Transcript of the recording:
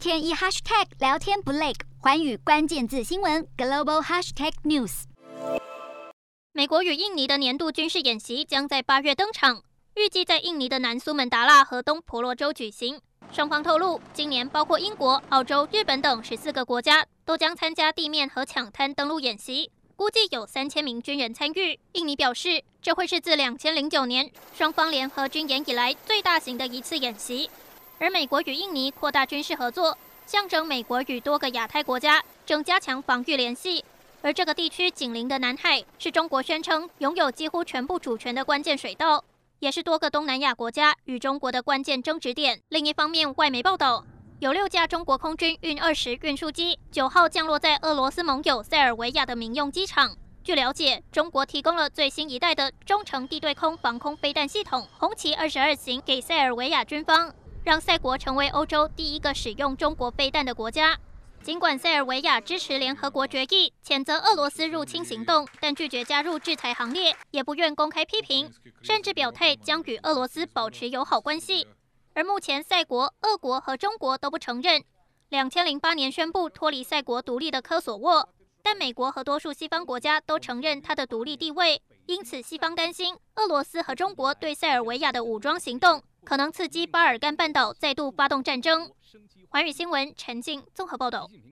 天一 hashtag 聊天不累，环宇关键字新闻 global hashtag news。美国与印尼的年度军事演习将在八月登场，预计在印尼的南苏门答腊和东婆罗洲举行。双方透露，今年包括英国、澳洲、日本等十四个国家都将参加地面和抢滩登陆演习，估计有三千名军人参与。印尼表示，这会是自两千零九年双方联合军演以来最大型的一次演习。而美国与印尼扩大军事合作，象征美国与多个亚太国家正加强防御联系。而这个地区紧邻的南海，是中国宣称拥有几乎全部主权的关键水道。也是多个东南亚国家与中国的关键争执点。另一方面，外媒报道，有六架中国空军运二十运输机九号降落在俄罗斯盟友塞尔维亚的民用机场。据了解，中国提供了最新一代的中程地对空防空飞弹系统“红旗二十二型”给塞尔维亚军方，让塞国成为欧洲第一个使用中国飞弹的国家。尽管塞尔维亚支持联合国决议，谴责俄罗斯入侵行动，但拒绝加入制裁行列，也不愿公开批评，甚至表态将与俄罗斯保持友好关系。而目前，塞国、俄国和中国都不承认。两千零八年宣布脱离塞国独立的科索沃，但美国和多数西方国家都承认它的独立地位。因此，西方担心俄罗斯和中国对塞尔维亚的武装行动，可能刺激巴尔干半岛再度发动战争。环宇新闻陈静综合报道。